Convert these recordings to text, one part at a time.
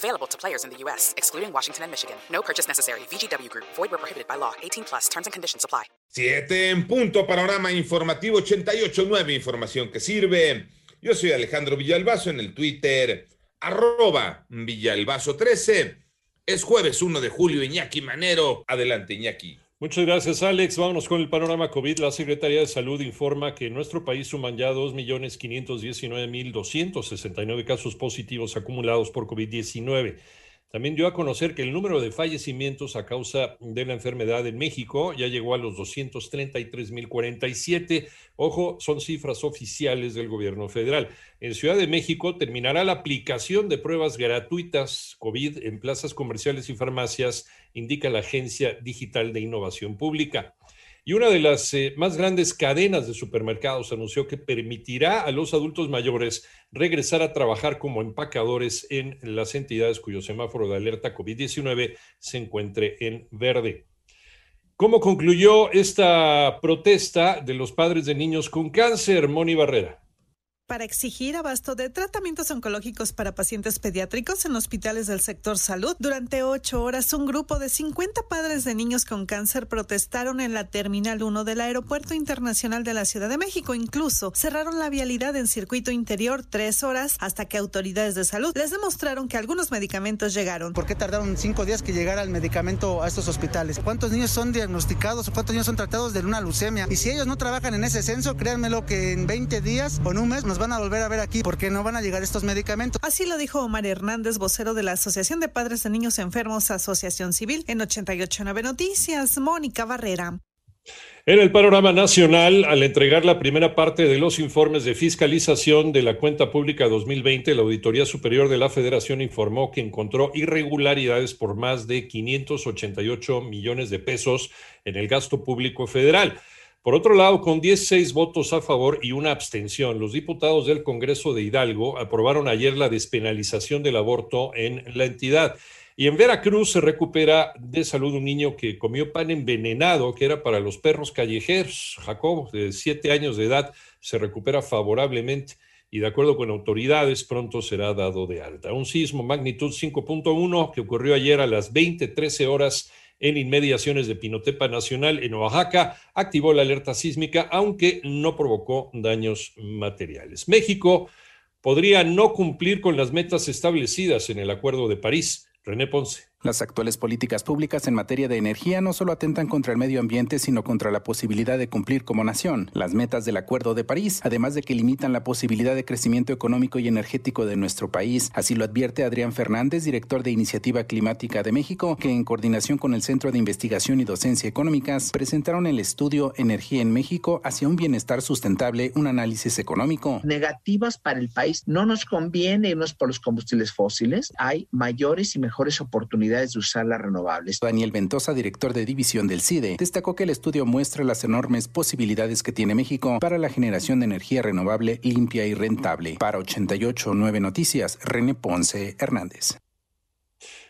Available to players in the U.S., excluding Washington and Michigan. No purchase necessary. VGW Group. Void where prohibited by law. 18 plus. Terms and conditions apply. Siete en punto, panorama informativo 88.9, información que sirve. Yo soy Alejandro Villalbazo en el Twitter, arroba Villalbazo13. Es jueves 1 de julio, Iñaki Manero. Adelante, Iñaki. Muchas gracias, Alex. Vámonos con el panorama COVID. La Secretaría de Salud informa que en nuestro país suman ya 2.519.269 casos positivos acumulados por COVID-19. También dio a conocer que el número de fallecimientos a causa de la enfermedad en México ya llegó a los 233.047. Ojo, son cifras oficiales del gobierno federal. En Ciudad de México terminará la aplicación de pruebas gratuitas COVID en plazas comerciales y farmacias, indica la Agencia Digital de Innovación Pública. Y una de las eh, más grandes cadenas de supermercados anunció que permitirá a los adultos mayores regresar a trabajar como empacadores en las entidades cuyo semáforo de alerta COVID-19 se encuentre en verde. ¿Cómo concluyó esta protesta de los padres de niños con cáncer, Moni Barrera? Para exigir abasto de tratamientos oncológicos para pacientes pediátricos en hospitales del sector salud. Durante ocho horas, un grupo de 50 padres de niños con cáncer protestaron en la Terminal 1 del Aeropuerto Internacional de la Ciudad de México. Incluso cerraron la vialidad en circuito interior tres horas hasta que autoridades de salud les demostraron que algunos medicamentos llegaron. ¿Por qué tardaron cinco días que llegara el medicamento a estos hospitales? ¿Cuántos niños son diagnosticados o cuántos niños son tratados de una leucemia? Y si ellos no trabajan en ese censo, créanmelo que en 20 días o en un mes nos van a volver a ver aquí porque no van a llegar estos medicamentos. Así lo dijo Omar Hernández, vocero de la Asociación de Padres de Niños Enfermos, Asociación Civil, en 889 Noticias, Mónica Barrera. En el panorama nacional, al entregar la primera parte de los informes de fiscalización de la cuenta pública 2020, la Auditoría Superior de la Federación informó que encontró irregularidades por más de 588 millones de pesos en el gasto público federal. Por otro lado, con 16 votos a favor y una abstención, los diputados del Congreso de Hidalgo aprobaron ayer la despenalización del aborto en la entidad. Y en Veracruz se recupera de salud un niño que comió pan envenenado, que era para los perros callejeros. Jacob, de 7 años de edad, se recupera favorablemente y de acuerdo con autoridades pronto será dado de alta. Un sismo magnitud 5.1 que ocurrió ayer a las 20:13 horas en inmediaciones de Pinotepa Nacional en Oaxaca, activó la alerta sísmica, aunque no provocó daños materiales. México podría no cumplir con las metas establecidas en el Acuerdo de París. René Ponce. Las actuales políticas públicas en materia de energía no solo atentan contra el medio ambiente, sino contra la posibilidad de cumplir como nación las metas del Acuerdo de París, además de que limitan la posibilidad de crecimiento económico y energético de nuestro país. Así lo advierte Adrián Fernández, director de Iniciativa Climática de México, que en coordinación con el Centro de Investigación y Docencia Económicas presentaron el estudio Energía en México hacia un bienestar sustentable, un análisis económico. Negativas para el país. No nos conviene irnos por los combustibles fósiles. Hay mayores y mejores oportunidades de usar las renovables. Daniel Ventosa, director de división del CIDE, destacó que el estudio muestra las enormes posibilidades que tiene México para la generación de energía renovable limpia y rentable. Para 889 Noticias, René Ponce Hernández.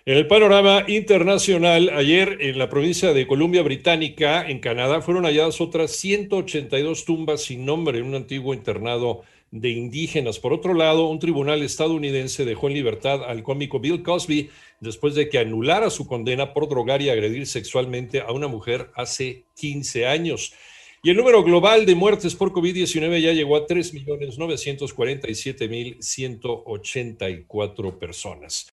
En el panorama internacional, ayer en la provincia de Columbia Británica, en Canadá, fueron halladas otras 182 tumbas sin nombre en un antiguo internado de indígenas. Por otro lado, un tribunal estadounidense dejó en libertad al cómico Bill Cosby después de que anulara su condena por drogar y agredir sexualmente a una mujer hace 15 años. Y el número global de muertes por COVID-19 ya llegó a 3.947.184 personas.